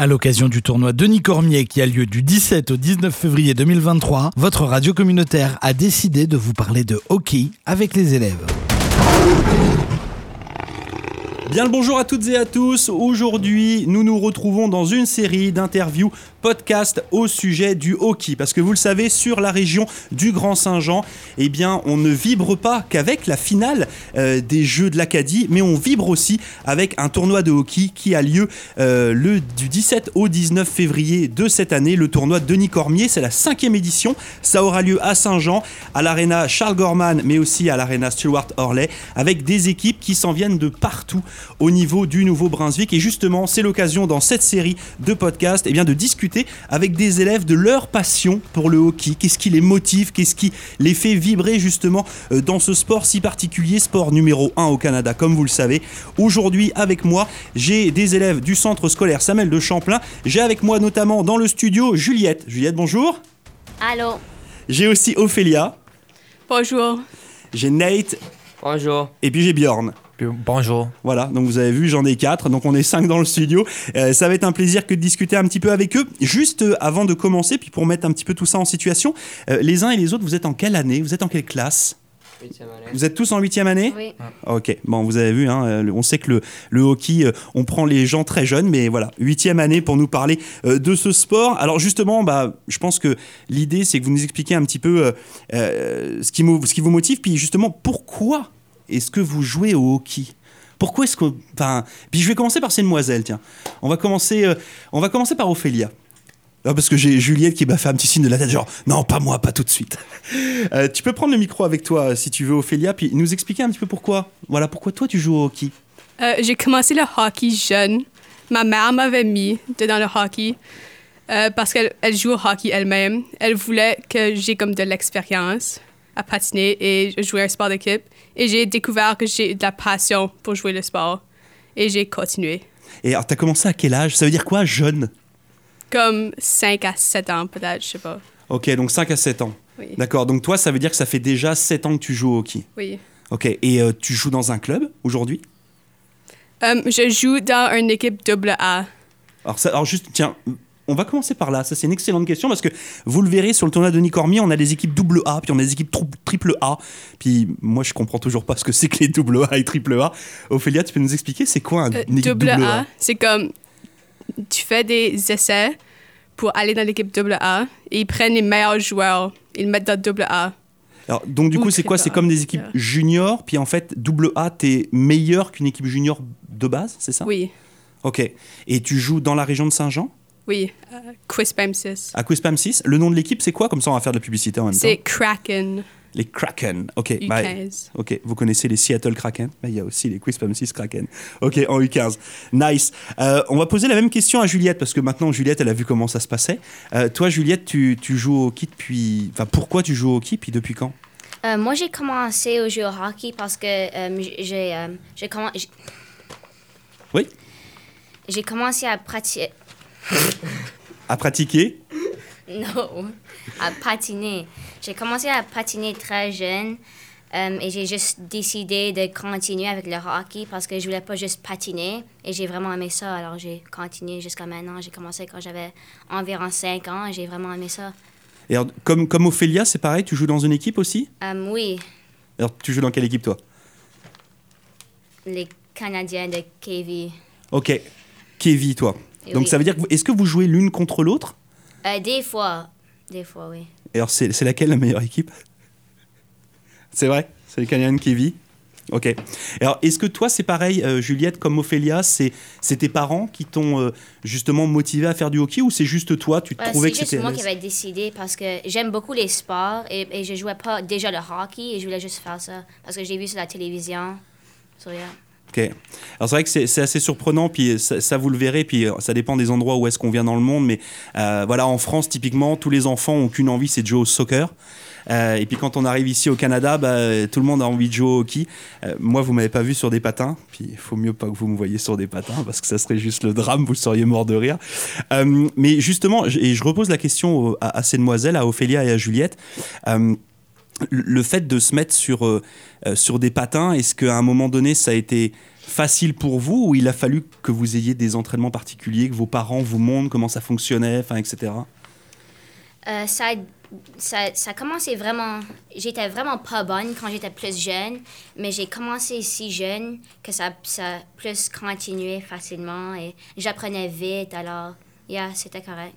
À l'occasion du tournoi Denis Cormier qui a lieu du 17 au 19 février 2023, votre radio communautaire a décidé de vous parler de hockey avec les élèves. Bien le bonjour à toutes et à tous. Aujourd'hui, nous nous retrouvons dans une série d'interviews podcast au sujet du hockey parce que vous le savez sur la région du Grand Saint-Jean, eh bien, on ne vibre pas qu'avec la finale euh, des Jeux de l'Acadie, mais on vibre aussi avec un tournoi de hockey qui a lieu euh, le du 17 au 19 février de cette année, le tournoi Denis Cormier, c'est la cinquième édition. Ça aura lieu à Saint-Jean, à l'aréna Charles Gorman, mais aussi à l'aréna Stuart Orley, avec des équipes qui s'en viennent de partout au niveau du Nouveau-Brunswick. Et justement, c'est l'occasion dans cette série de podcasts eh bien, de discuter avec des élèves de leur passion pour le hockey. Qu'est-ce qui les motive? Qu'est-ce qui les fait vibrer justement euh, dans ce sport si particulier, sport numéro 1 au Canada, comme vous le savez. Aujourd'hui, avec moi, j'ai des élèves du centre scolaire Samuel de Champlain. J'ai avec moi notamment dans le studio Juliette. Juliette, bonjour. Allô. J'ai aussi Ophélia. Bonjour. J'ai Nate. Bonjour. Et puis j'ai Bjorn. Bonjour. Voilà, donc vous avez vu, j'en ai quatre, donc on est cinq dans le studio. Euh, ça va être un plaisir que de discuter un petit peu avec eux. Juste euh, avant de commencer, puis pour mettre un petit peu tout ça en situation, euh, les uns et les autres, vous êtes en quelle année? Vous êtes en quelle classe? Vous êtes tous en huitième année? Oui. Ok, bon, vous avez vu, hein, on sait que le, le hockey, on prend les gens très jeunes, mais voilà, huitième année pour nous parler de ce sport. Alors justement, bah, je pense que l'idée, c'est que vous nous expliquiez un petit peu ce, qui ce qui vous motive, puis justement, pourquoi est-ce que vous jouez au hockey? Pourquoi est-ce que. Enfin, puis je vais commencer par ces demoiselles, tiens. On va commencer, euh, on va commencer par Ophélia. Ah, parce que j'ai Juliette qui m'a fait un petit signe de la tête, genre non, pas moi, pas tout de suite. Euh, tu peux prendre le micro avec toi si tu veux, Ophélia, puis nous expliquer un petit peu pourquoi. Voilà, pourquoi toi tu joues au hockey Euh, j'ai commencé le hockey jeune. Ma mère m'avait mis dans le hockey euh, parce qu'elle elle joue au hockey elle-même. Elle voulait que j'ai comme de l'expérience à patiner et jouer un sport d'équipe. Et j'ai découvert que j'ai de la passion pour jouer le sport. Et j'ai continué. Et alors, t'as commencé à quel âge? Ça veut dire quoi, jeune? Comme 5 à 7 ans, peut-être, je sais pas. Ok, donc 5 à 7 ans. Oui. D'accord, donc toi, ça veut dire que ça fait déjà 7 ans que tu joues au hockey. Oui. Ok, et euh, tu joues dans un club aujourd'hui? Euh, je joue dans une équipe double A. alors, ça, alors juste, tiens, on va commencer par là. Ça, c'est une excellente question parce que vous le verrez sur le tournoi de Denis Cormier, on a des équipes double A, puis on a des équipes triple A. Puis moi, je comprends toujours pas ce que c'est que les double A et triple A. Ophélia, tu peux nous expliquer c'est quoi un, Euh, équipe double A, c'est comme tu fais des essais pour aller dans l'équipe double A et ils prennent les meilleurs joueurs, ils le mettent dans double A. Alors, donc du Ou coup, c'est quoi? C'est comme des équipes juniors, puis en fait, double A, t'es meilleur qu'une équipe junior de base, c'est ça? Oui, Ok. Et tu joues dans la région de Saint-Jean? Oui. Euh, Quispam 6. à Quispam 6. Le nom de l'équipe, c'est quoi? Comme ça, on va faire de la publicité en même temps. C'est Kraken Les Kraken. Ok. bah, U15. Ok, vous connaissez les Seattle Kraken? Bah, Il y a aussi les Quispam 6 Kraken. Ok, en U15. Nice. Euh, on va poser la même question à Juliette, parce que maintenant, Juliette, elle a vu comment ça se passait. Euh, toi, Juliette, tu, tu joues au hockey depuis... Enfin, pourquoi tu joues au hockey, puis depuis quand? Euh, moi, j'ai commencé au jeu au hockey parce que euh, j'ai euh, j'ai commen- j'ai- Oui j'ai commencé à pratiquer. À pratiquer? Non, à patiner. J'ai commencé à patiner très jeune euh, et j'ai juste décidé de continuer avec le hockey parce que je voulais pas juste patiner et j'ai vraiment aimé ça. Alors j'ai continué jusqu'à maintenant. J'ai commencé quand j'avais environ 5 ans et j'ai vraiment aimé ça. Et alors, comme, comme Ophélia, c'est pareil, tu joues dans une équipe aussi? Euh, oui, Alors, tu joues dans quelle équipe, toi? Les Canadiens de KV. Ok. Kévi, toi. Et Donc, oui. ça veut dire que... Est-ce que vous jouez l'une contre l'autre? Euh, des fois, des fois, oui. Et alors, c'est c'est laquelle la meilleure équipe? C'est vrai? C'est les Canadiens de Kévi Ok. Et alors, est-ce que toi, c'est pareil, euh, Juliette, comme Ophélia, c'est c'est tes parents qui t'ont euh, justement motivé à faire du hockey ou c'est juste toi, tu te Euh, trouvais c'est que juste c'était... moi qui avais décidé parce que j'aime beaucoup les sports et, et je jouais pas déjà le hockey et je voulais juste faire ça parce que j'ai vu sur la télévision. So, yeah. Alors c'est vrai que c'est assez surprenant, puis ça, vous le verrez, puis euh, ça dépend des endroits où est-ce qu'on vient dans le monde, mais euh, voilà, en France typiquement, tous les enfants ont qu'une envie, c'est de jouer au soccer. Euh, et puis quand on arrive ici au Canada, bah, tout le monde a envie de jouer au hockey. Moi, vous m'avez pas vu sur des patins, puis il faut mieux pas que vous me voyez sur des patins parce que ça serait juste le drame, vous seriez mort de rire. Mais justement, et je repose la question à, à ces demoiselles, à Ophélia et à Juliette. Le- fait de se mettre sur, euh, euh, sur des patins, est-ce qu'à un moment donné, ça a été facile pour vous ou il a fallu que vous ayez des entraînements particuliers, que vos parents vous montrent comment ça fonctionnait, etc. Euh, ça, ça, ça a commencé vraiment. J'étais vraiment pas bonne quand j'étais plus jeune, mais j'ai commencé si jeune que ça, ça a plus continué facilement et j'apprenais vite, alors, yeah, c'était correct.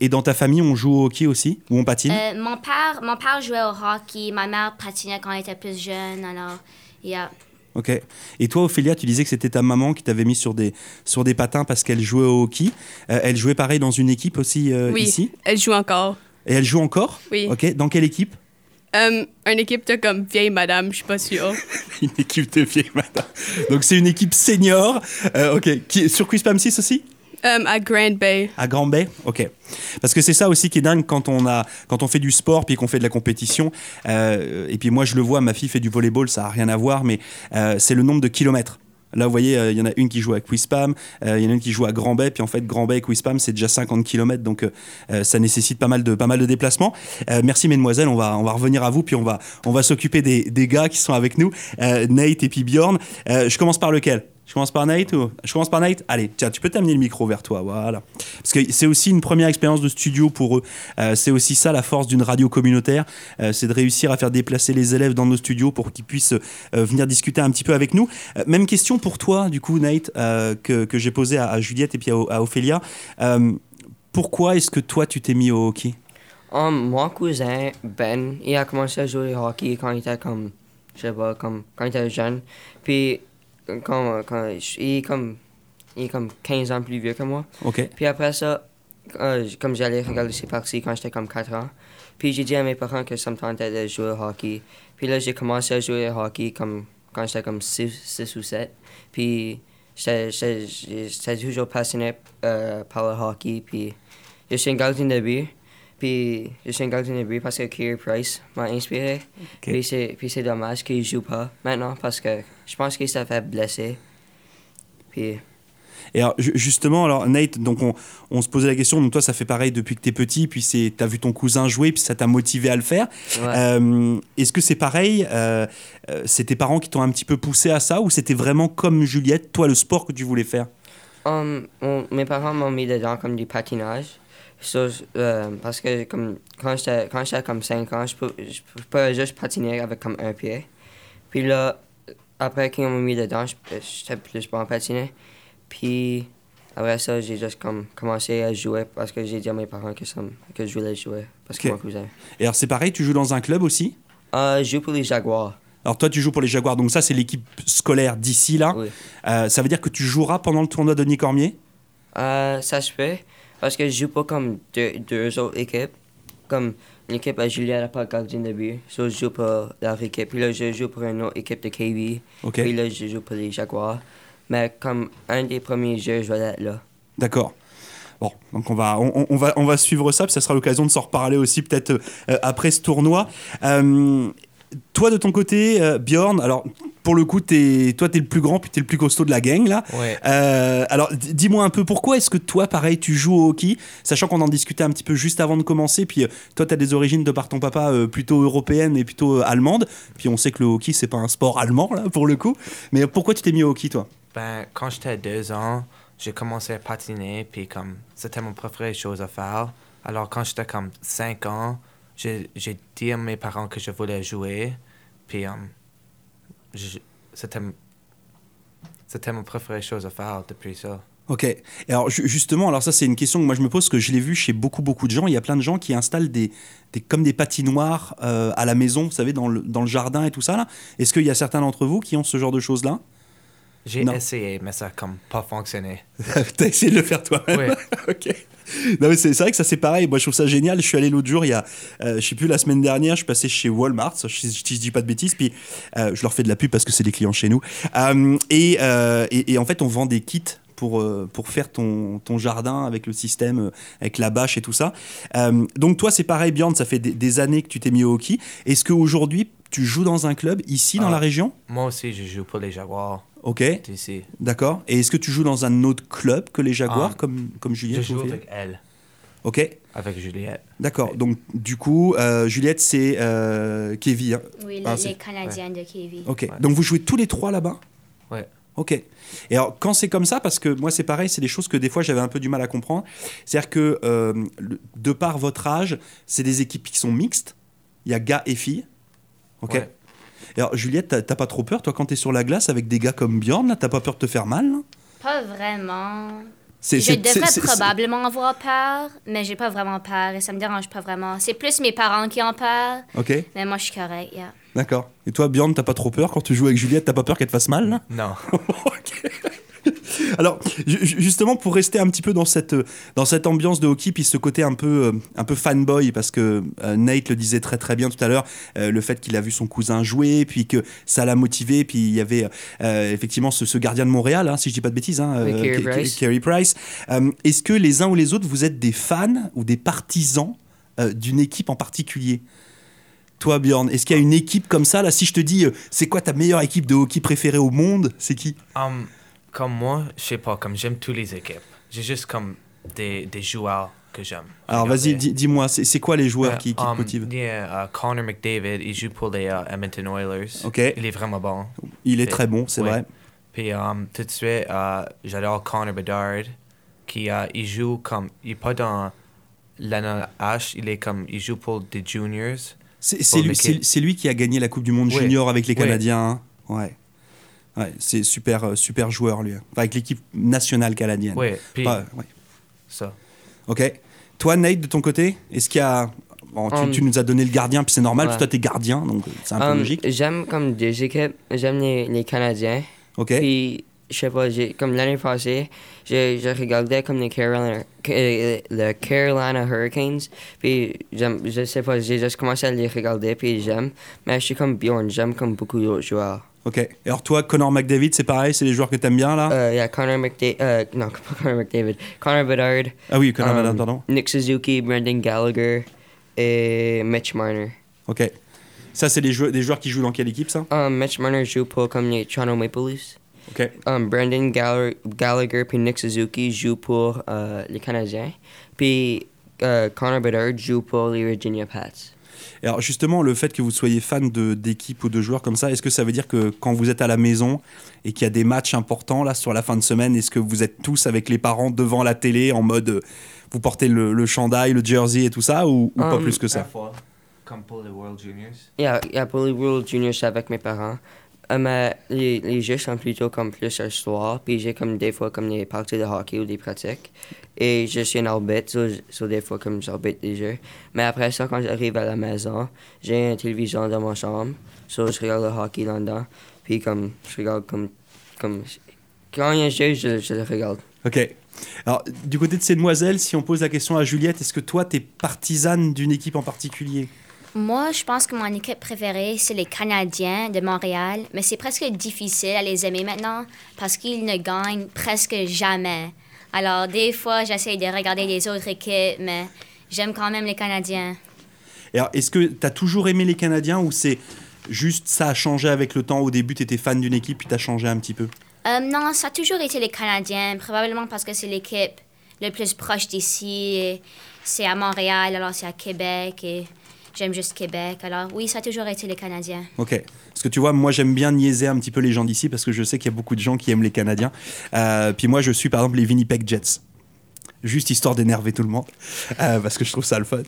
Et dans ta famille, on joue au hockey aussi? Ou on patine? Euh, mon, père, mon père jouait au hockey, ma mère patinait quand elle était plus jeune, alors, yeah. Ok. Et toi, Ophélia, tu disais que c'était ta maman qui t'avait mis sur des, sur des patins parce qu'elle jouait au hockey. Euh, elle jouait pareil dans une équipe aussi euh, Oui, ici? elle joue encore. Et elle joue encore? Oui. Ok. Dans quelle équipe? Euh, une équipe de comme vieille madame, je suis pas sûre. Une équipe de vieilles madame. Donc c'est une équipe senior. Euh, ok. Qui, sur Quispam 6 aussi? Euh, à Grand Bay. À Grand Bay? Ok. Parce que c'est ça aussi qui est dingue quand on, a, quand on fait du sport puis qu'on fait de la compétition. Euh, et puis moi, je le vois, ma fille fait du volleyball, ça n'a rien à voir, mais euh, c'est le nombre de kilomètres. Là, vous voyez, il y en a une qui joue à Quispam, il y en a une qui joue à Grand Bay, puis en fait, Grand Bay et Quispam, c'est déjà 50 km, donc ça nécessite pas mal de, pas mal de déplacements. Merci, mesdemoiselles, on va, on va revenir à vous, puis on va, on va s'occuper des, des gars qui sont avec nous, Nate et puis Bjorn. Je commence par lequel? Je commence par Nate Je commence par Nate Allez, tiens, tu peux t'amener le micro vers toi, voilà. Parce que c'est aussi une première expérience de studio pour eux. Euh, c'est aussi ça la force d'une radio communautaire, euh, c'est de réussir à faire déplacer les élèves dans nos studios pour qu'ils puissent euh, venir discuter un petit peu avec nous. Même question pour toi, du coup, Nate, que, que j'ai posée à, Juliette et puis à, à Ophélia. Pourquoi est-ce que toi, tu t'es mis au hockey? Mon cousin Ben, il a commencé à jouer au hockey quand il était comme, je sais pas, comme, quand il était jeune. Puis, quand, quand, il, est comme, il est comme 15 ans plus vieux que moi. Ok. Puis après ça, euh, comme j'allais regarder ses parties quand j'étais comme 4 ans, puis j'ai dit à mes parents que ça me tentait de jouer au hockey. Puis là, j'ai commencé à jouer au hockey comme, quand j'étais comme 6, ou 7. Puis j'étais toujours passionné euh, par le hockey. Puis je suis un gardien de but. Puis je suis un gardien de but parce que Kerry Price m'a inspiré. Puis c'est puis c'est dommage qu'il joue pas maintenant parce que je pense qu'il s'est fait blesser. Puis Et alors, ju- justement, alors Nate, donc on, on se posait la question, donc toi ça fait pareil depuis que t'es petit, puis c'est, t'as vu ton cousin jouer, puis ça t'a motivé à le faire. ouais. Euh, est-ce que c'est pareil euh, euh, C'est tes parents qui t'ont un petit peu poussé à ça, ou c'était vraiment comme Juliette, toi le sport que tu voulais faire? Um, mes parents m'ont mis dedans comme du patinage. So, euh, parce que comme, quand j'étais comme 5 ans, je pouvais juste patiner avec comme un pied. Puis là, après qu'ils m'ont mis dedans, je- j'étais plus bon à patiner. Puis après ça, j'ai juste comme commencé à jouer parce que j'ai dit à mes parents que, ça me- que je voulais jouer parce que mon cousin. Et alors c'est pareil, tu joues dans un club aussi? Euh, je joue pour les Jaguars. alors toi tu joues pour les Jaguars, donc ça c'est l'équipe scolaire d'ici là. Oui. Euh, ça veut dire que tu joueras pendant le tournoi de Denis Cormier? Euh, ça se fait parce que je joue pas comme deux, deux autres équipes. Comme l'équipe à Juliette n'a pas de gardien de but. So, je joue pour leur équipe. Puis là, je joue pour une autre équipe de KV. Ok, Puis là, je joue pour les Jaguars. Mais comme un des premiers jeux, je vais être là. d'accord. Bon, donc on va, on, on va, on va suivre ça, puis ça sera l'occasion de s'en reparler aussi peut-être euh, après ce tournoi. Euh, toi de ton côté, euh, Bjorn, alors pour le coup, es, toi t'es le plus grand, puis t'es le plus costaud de la gang là. Ouais. Euh, alors, dis-moi un peu pourquoi est-ce que toi, pareil, tu joues au hockey, sachant qu'on en discutait un petit peu juste avant de commencer, puis euh, toi, tu as des origines de par ton papa euh, plutôt européennes et plutôt euh, allemandes, puis on sait que le hockey, c'est pas un sport allemand, là, pour le coup. Mais pourquoi tu t'es mis au hockey, toi? Ben, quand j'étais deux ans, j'ai commencé à patiner, puis comme c'était mon préféré chose à faire. Alors, quand j'étais comme cinq ans, j'ai dit à mes parents que je voulais jouer, puis um, c'était c'était mon préféré chose à faire depuis ça. Ok. Alors ju- justement, alors ça c'est une question que moi je me pose, que je l'ai vu chez beaucoup beaucoup de gens. Il y a plein de gens qui installent des, des comme des patinoires euh, à la maison, vous savez, dans le, dans le jardin et tout ça. Est-ce qu'il y a certains d'entre vous qui ont ce genre de choses là J'ai essayé, mais ça a comme pas fonctionné. T'as essayé de le faire toi-même Oui. ok. Non, mais c'est vrai que ça c'est pareil. Moi je trouve ça génial. Je suis allé l'autre jour, il y a, euh, je sais plus, la semaine dernière, je suis passé chez Walmart, si je, je dis pas de bêtises, puis euh, je leur fais de la pub parce que c'est des clients chez nous. Euh, et, euh, et, et en fait, on vend des kits. Pour, pour faire ton, ton jardin avec le système, avec la bâche et tout ça. Euh, donc toi, c'est pareil, Bjorn, ça fait des, des années que tu t'es mis au hockey. Est-ce qu'aujourd'hui, tu joues dans un club ici, dans Ah. la région? Moi aussi, je joue pour les Jaguars Ok, d'accord. Et est-ce que tu joues dans un autre club que les Jaguars, Ah. comme, comme Je Julien joue avec elle. Ok, avec Juliette. d'accord. Donc, du coup, euh, Juliette, c'est euh, Kevin. hein? Oui, Ah, les, Canadiens de Kevin. Ok, Ouais. donc vous jouez tous les trois là-bas? Ouais. Ok. Et alors, quand c'est comme ça, parce que moi, c'est pareil, c'est des choses que des fois j'avais un peu du mal à comprendre. C'est-à-dire que, euh, de par votre âge, c'est des équipes qui sont mixtes. Il y a gars et filles. Ok. Ouais. Et alors, Juliette, t'as pas trop peur, toi, quand t'es sur la glace avec des gars comme Bjorn, là T'as pas peur de te faire mal là? Pas vraiment. C'est- Je c'est- devrais probablement avoir peur, mais j'ai pas vraiment peur et ça me dérange pas vraiment. C'est plus mes parents qui ont peur, Ok, mais moi je suis correct, yeah. d'accord. Et toi, Bjorn, t'as pas trop peur quand tu joues avec Juliette T'as pas peur qu'elle te fasse mal là? Non. Alors, ju- ju- justement, pour rester un petit peu dans cette, dans cette ambiance de hockey, puis ce côté un peu, euh, un peu fanboy, parce que euh, Nate le disait très très bien tout à l'heure, euh, le fait qu'il a vu son cousin jouer, puis que ça l'a motivé, puis il y avait euh, effectivement ce, ce gardien de Montréal, hein, si je dis pas de bêtises, hein, Oui, Carey Price. Carey Price. Euh, Est-ce que les uns ou les autres, vous êtes des fans ou des partisans euh, d'une équipe en particulier? Toi, Bjorn, est-ce qu'il y a une équipe comme ça? Là Si je te dis, c'est quoi ta meilleure équipe de hockey préférée au monde C'est qui? Um, comme moi, je sais pas, comme j'aime toutes les équipes. J'ai juste comme des, des joueurs que j'aime. Alors vas-y, regarder. dis- dis-moi, c'est quoi les joueurs Euh, qui, qui te um, motivent? il y a, euh, Connor McDavid, il joue pour les euh, Edmonton Oilers. Ok. Il est vraiment bon. Il est très bon, c'est ouais. vrai. Puis um, tout de suite, j'adore Connor Bedard, qui il joue comme, il est pas dans l'NH, il est comme, il joue pour des juniors. C'est lui, qui a gagné la Coupe du Monde Ouais. junior avec les. Canadiens. hein? Ouais. Ouais, c'est super, euh, super joueur lui. Enfin, avec l'équipe nationale canadienne. Puis Pas- ouais. ça. Ok. Toi, Nate, de ton côté, est-ce qu'il y a. Bon, tu, Um, tu nous as donné le gardien, puis c'est normal, parce que ouais. toi, t'es gardien, donc euh, c'est un peu Um, logique. J'aime comme deux équipes. J'aime les, les Canadiens. Ok. Puis, je sais pas, j'ai- comme l'année passée, je, je regardais comme les Carolina, le Carolina Hurricanes. Puis, j'aime- je sais pas, j'ai juste commencé à les regarder, puis j'aime. Mais je suis comme Bjorn, j'aime comme beaucoup d'autres joueurs. Ok. Et alors, toi, Connor McDavid, c'est pareil, c'est les joueurs que t'aimes bien, là? Euh, Il y a Connor McDavid, euh, non, pas Connor McDavid, Connor Bedard, Ah oui, Connor um, McDavid, pardon. Nick Suzuki, Brendan Gallagher et Mitch Marner. Ok. Ça, c'est des joueurs, des joueurs qui jouent dans quelle équipe, ça? Um, Mitch Marner joue pour comme les Toronto Maple Leafs. Ok. Um, Brendan Gall- Gallagher puis Nick Suzuki jouent pour euh, les Canadiens. Puis euh, Connor Bedard joue pour les Virginia Pats. Alors justement, le fait que vous soyez fan de d'équipes ou de joueurs comme ça, est-ce que ça veut dire que quand vous êtes à la maison et qu'il y a des matchs importants là sur la fin de semaine, est-ce que vous êtes tous avec les parents devant la télé en mode euh, vous portez le, le chandail, le jersey et tout ça ou, ou pas Um, plus que ça? Comme pour les World Juniors. Il y a, il y a pour les World Juniors avec mes parents. Les, les jeux sont plutôt comme plus un soir. Puis j'ai comme des fois comme des parties de hockey ou des pratiques. Et je suis un arbitre, so, so des fois comme j'arbitre les jeux. Mais après ça, quand j'arrive à la maison, j'ai une télévision dans ma chambre. So je regarde le hockey là-dedans. Puis comme je regarde comme... comme quand il y a un jeu, je, je le regarde. Ok. Alors du côté de ces demoiselles, si on pose la question à Juliette, est-ce que toi t'es partisane d'une équipe en particulier? Moi, je pense que mon équipe préférée, c'est les Canadiens de Montréal, mais c'est presque difficile à les aimer maintenant parce qu'ils ne gagnent presque jamais. Alors, des fois, j'essaie de regarder les autres équipes, mais j'aime quand même les Canadiens. Et alors, est-ce que t'as toujours aimé les Canadiens ou c'est juste ça a changé avec le temps? Au début, t'étais fan d'une équipe puis t'as changé un petit peu? Euh, non, ça a toujours été les Canadiens, probablement parce que c'est l'équipe le plus proche d'ici. C'est à Montréal, alors c'est à Québec, et j'aime juste Québec. Alors oui, ça a toujours été les Canadiens. Ok. Parce que tu vois, moi j'aime bien niaiser un petit peu les gens d'ici parce que je sais qu'il y a beaucoup de gens qui aiment les Canadiens. Euh, puis moi je suis par exemple les Winnipeg Jets. Juste histoire d'énerver tout le monde. Euh, parce que je trouve ça le fun.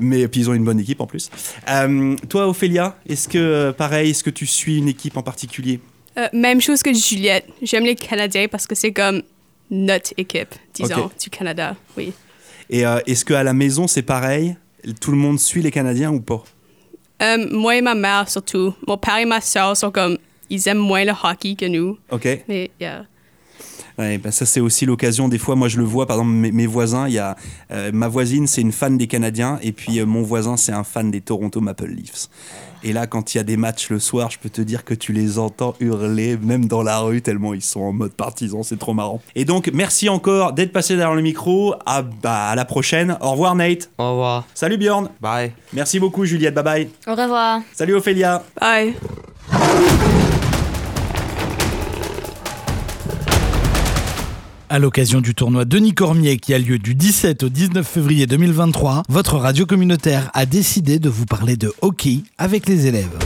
Mais puis ils ont une bonne équipe en plus. Euh, toi Ophélia, est-ce que pareil, est-ce que tu suis une équipe en particulier? Euh, même chose que Juliette. J'aime les Canadiens parce que c'est comme notre équipe, disons, du Canada. Oui. Et euh, est-ce qu'à la maison c'est pareil? Tout le monde suit les Canadiens ou pas? Euh, moi et ma mère surtout. Mon père et ma soeur sont comme. Ils aiment moins le hockey que nous. Ok. Mais, yeah. Ouais, ben ça c'est aussi l'occasion. Des fois, moi je le vois. Par exemple, mes, mes voisins, il y a euh, ma voisine, c'est une fan des Canadiens, et puis euh, mon voisin, c'est un fan des Toronto Maple Leafs. Et là, quand il y a des matchs le soir, je peux te dire que tu les entends hurler, même dans la rue, tellement ils sont en mode partisan. C'est trop marrant. Et donc, merci encore d'être passé derrière le micro. À, bah, à la prochaine. Au revoir, Nate. Au revoir. Salut Bjorn. Bye. Merci beaucoup, Juliette. Bye bye. Au revoir. Salut Ophélia. Bye. À l'occasion du tournoi Denis Cormier qui a lieu du 17 au 19 février 2023, votre radio communautaire a décidé de vous parler de hockey avec les élèves.